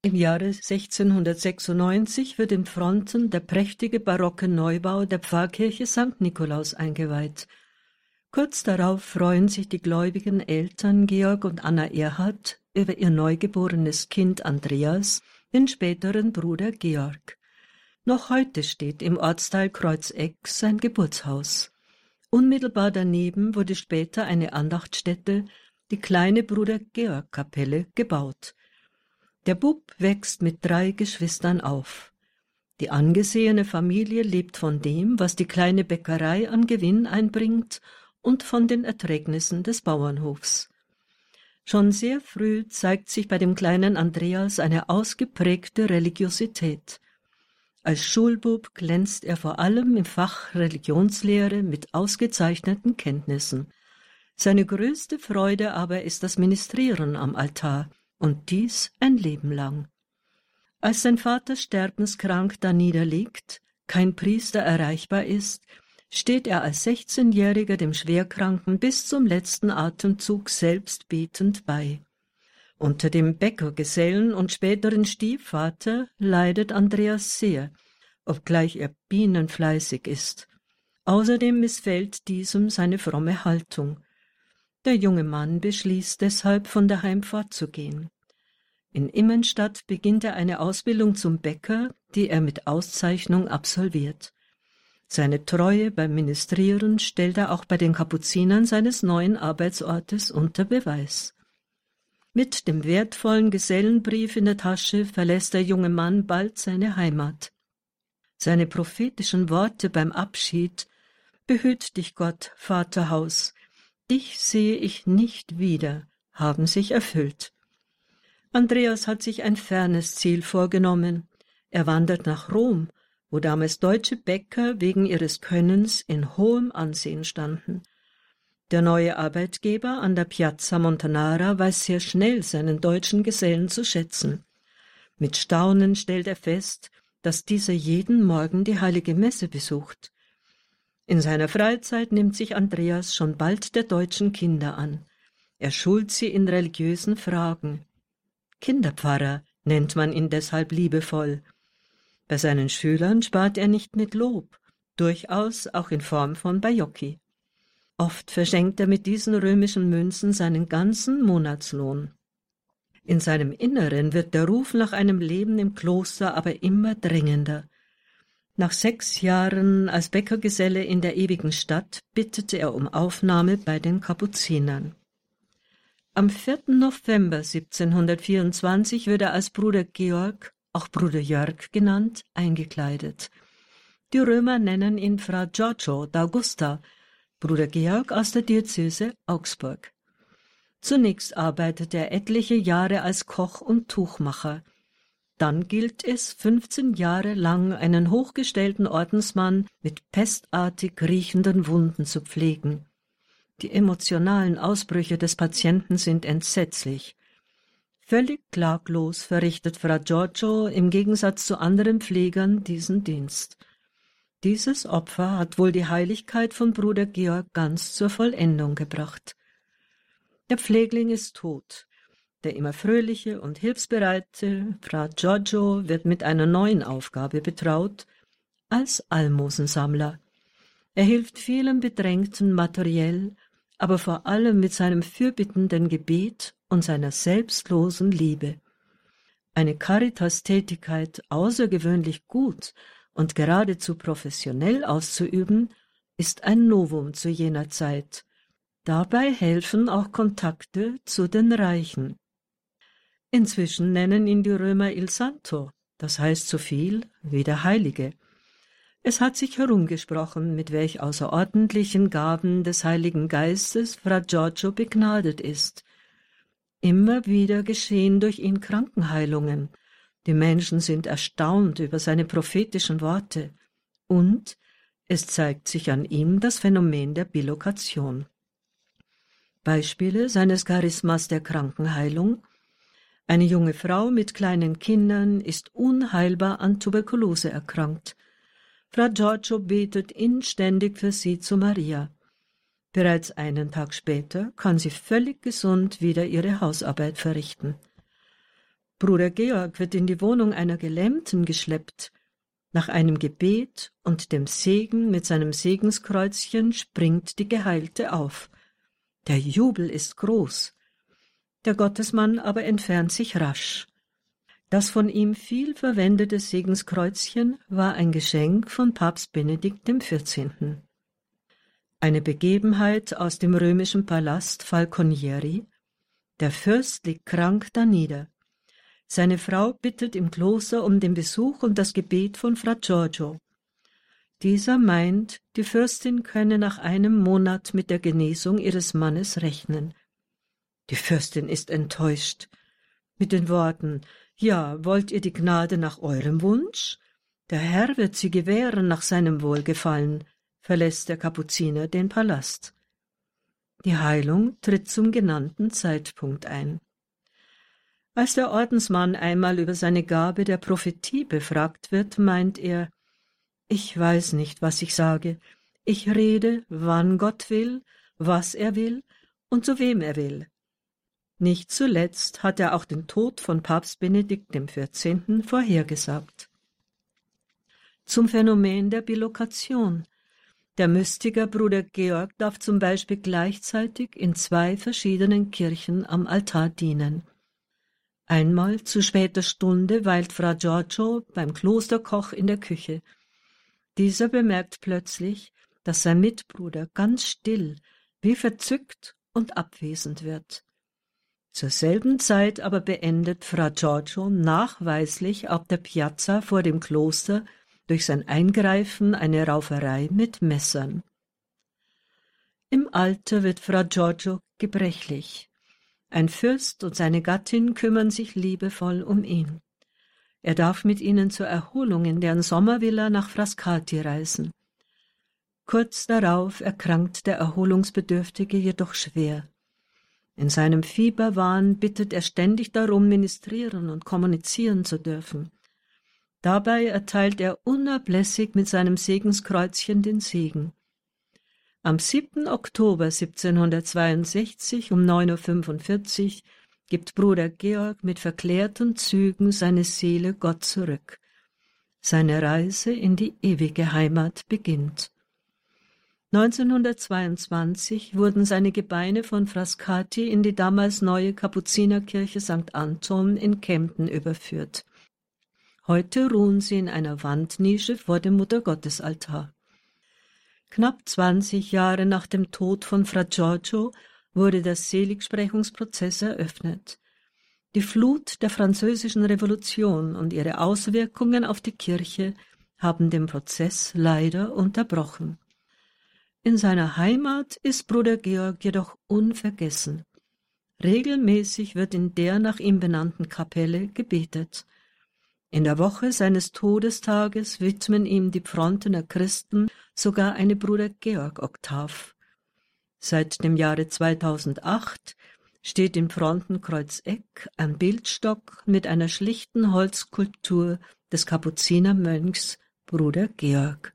Im Jahre 1696 wird in Fronten der prächtige barocke Neubau der Pfarrkirche St. Nikolaus eingeweiht. Kurz darauf freuen sich die gläubigen Eltern Georg und Anna Erhard über ihr neugeborenes Kind Andreas, den späteren Bruder Georg. Noch heute steht im Ortsteil Kreuzeck sein Geburtshaus. Unmittelbar daneben wurde später eine Andachtsstätte, die kleine Bruder Georg Kapelle, gebaut. Der Bub wächst mit drei Geschwistern auf. Die angesehene Familie lebt von dem, was die kleine Bäckerei an Gewinn einbringt und von den Erträgnissen des Bauernhofs. Schon sehr früh zeigt sich bei dem kleinen Andreas eine ausgeprägte Religiosität. Als Schulbub glänzt er vor allem im Fach Religionslehre mit ausgezeichneten Kenntnissen. Seine größte Freude aber ist das Ministrieren am Altar, und dies ein Leben lang. Als sein Vater sterbenskrank da niederliegt, kein Priester erreichbar ist, steht er als Sechzehnjähriger dem Schwerkranken bis zum letzten Atemzug selbst betend bei. Unter dem Bäckergesellen und späteren Stiefvater leidet Andreas sehr, obgleich er bienenfleißig ist. Außerdem missfällt diesem seine fromme Haltung. Der junge Mann beschließt deshalb, von daheim fortzugehen. In Immenstadt beginnt er eine Ausbildung zum Bäcker, die er mit Auszeichnung absolviert. Seine Treue beim Ministrieren stellt er auch bei den Kapuzinern seines neuen Arbeitsortes unter Beweis. Mit dem wertvollen Gesellenbrief in der Tasche verlässt der junge Mann bald seine Heimat. Seine prophetischen Worte beim Abschied Behüt dich Gott, Vaterhaus, Dich sehe ich nicht wieder, haben sich erfüllt. Andreas hat sich ein fernes Ziel vorgenommen. Er wandert nach Rom, wo damals deutsche Bäcker wegen ihres Könnens in hohem Ansehen standen. Der neue Arbeitgeber an der Piazza Montanara weiß sehr schnell seinen deutschen Gesellen zu schätzen. Mit Staunen stellt er fest, dass dieser jeden Morgen die heilige Messe besucht. In seiner Freizeit nimmt sich Andreas schon bald der deutschen Kinder an. Er schult sie in religiösen Fragen. Kinderpfarrer nennt man ihn deshalb liebevoll. Bei seinen Schülern spart er nicht mit Lob, durchaus auch in Form von Bajocchi. Oft verschenkt er mit diesen römischen Münzen seinen ganzen Monatslohn. In seinem Inneren wird der Ruf nach einem Leben im Kloster aber immer dringender. Nach sechs Jahren als Bäckergeselle in der ewigen Stadt bittete er um Aufnahme bei den Kapuzinern. Am 4. November 1724 wird er als Bruder Georg, auch Bruder Jörg genannt, eingekleidet. Die Römer nennen ihn Fra Giorgio d'Augusta, Bruder Georg aus der Diözese Augsburg. Zunächst arbeitet er etliche Jahre als Koch und Tuchmacher – dann gilt es, 15 Jahre lang einen hochgestellten Ordensmann mit pestartig riechenden Wunden zu pflegen. Die emotionalen Ausbrüche des Patienten sind entsetzlich. Völlig klaglos verrichtet Fra Giorgio im Gegensatz zu anderen Pflegern diesen Dienst. Dieses Opfer hat wohl die Heiligkeit von Bruder Georg ganz zur Vollendung gebracht. Der Pflegling ist tot. Der immer fröhliche und hilfsbereite Fra Giorgio wird mit einer neuen Aufgabe betraut, als Almosensammler. Er hilft vielen Bedrängten materiell, aber vor allem mit seinem fürbittenden Gebet und seiner selbstlosen Liebe. Eine Caritas-Tätigkeit außergewöhnlich gut und geradezu professionell auszuüben, ist ein Novum zu jener Zeit. Dabei helfen auch Kontakte zu den Reichen. Inzwischen nennen ihn die Römer Il Santo, das heißt so viel wie der Heilige. Es hat sich herumgesprochen, mit welch außerordentlichen Gaben des Heiligen Geistes Fra Giorgio begnadet ist. Immer wieder geschehen durch ihn Krankenheilungen. Die Menschen sind erstaunt über seine prophetischen Worte. Und es zeigt sich an ihm das Phänomen der Bilokation. Beispiele seines Charismas der Krankenheilung eine junge Frau mit kleinen Kindern ist unheilbar an Tuberkulose erkrankt. Fra Giorgio betet inständig für sie zu Maria. Bereits einen Tag später kann sie völlig gesund wieder ihre Hausarbeit verrichten. Bruder Georg wird in die Wohnung einer Gelähmten geschleppt. Nach einem Gebet und dem Segen mit seinem Segenskreuzchen springt die Geheilte auf. Der Jubel ist groß. Der Gottesmann aber entfernt sich rasch. Das von ihm viel verwendete Segenskreuzchen war ein Geschenk von Papst Benedikt XIV. Eine Begebenheit aus dem römischen Palast Falconieri. Der Fürst liegt krank danieder. Seine Frau bittet im Kloster um den Besuch und das Gebet von Fra Giorgio. Dieser meint, die Fürstin könne nach einem Monat mit der Genesung ihres Mannes rechnen. Die Fürstin ist enttäuscht. Mit den Worten Ja, wollt ihr die Gnade nach eurem Wunsch? Der Herr wird sie gewähren nach seinem Wohlgefallen, verlässt der Kapuziner den Palast. Die Heilung tritt zum genannten Zeitpunkt ein. Als der Ordensmann einmal über seine Gabe der Prophetie befragt wird, meint er Ich weiß nicht, was ich sage. Ich rede, wann Gott will, was er will und zu wem er will. Nicht zuletzt hat er auch den Tod von Papst Benedikt XIV. vorhergesagt. Zum Phänomen der Bilokation. Der Mystiker Bruder Georg darf zum Beispiel gleichzeitig in zwei verschiedenen Kirchen am Altar dienen. Einmal zu später Stunde weilt Fra Giorgio beim Klosterkoch in der Küche. Dieser bemerkt plötzlich, dass sein Mitbruder ganz still, wie verzückt und abwesend wird. Zur selben Zeit aber beendet Fra Giorgio nachweislich auf der Piazza vor dem Kloster durch sein Eingreifen eine Rauferei mit Messern. Im Alter wird Fra Giorgio gebrechlich. Ein Fürst und seine Gattin kümmern sich liebevoll um ihn. Er darf mit ihnen zur Erholung in deren Sommervilla nach Frascati reisen. Kurz darauf erkrankt der Erholungsbedürftige jedoch schwer. In seinem Fieberwahn bittet er ständig darum, ministrieren und kommunizieren zu dürfen. Dabei erteilt er unablässig mit seinem Segenskreuzchen den Segen. Am 7. Oktober 1762 um 9.45 Uhr gibt Bruder Georg mit verklärten Zügen seine Seele Gott zurück. Seine Reise in die ewige Heimat beginnt. 1922 wurden seine Gebeine von Frascati in die damals neue Kapuzinerkirche St. Anton in Kempten überführt. Heute ruhen sie in einer Wandnische vor dem Muttergottesaltar. Knapp zwanzig Jahre nach dem Tod von Fra Giorgio wurde der Seligsprechungsprozess eröffnet. Die Flut der französischen Revolution und ihre Auswirkungen auf die Kirche haben den Prozess leider unterbrochen. In seiner Heimat ist Bruder Georg jedoch unvergessen. Regelmäßig wird in der nach ihm benannten Kapelle gebetet. In der Woche seines Todestages widmen ihm die Frontener Christen sogar eine Bruder Georg Oktav. Seit dem Jahre 2008 steht im Frontenkreuzeck ein Bildstock mit einer schlichten Holzskulptur des Kapuzinermönchs Bruder Georg.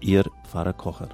Ihr Pfarrer Kocher.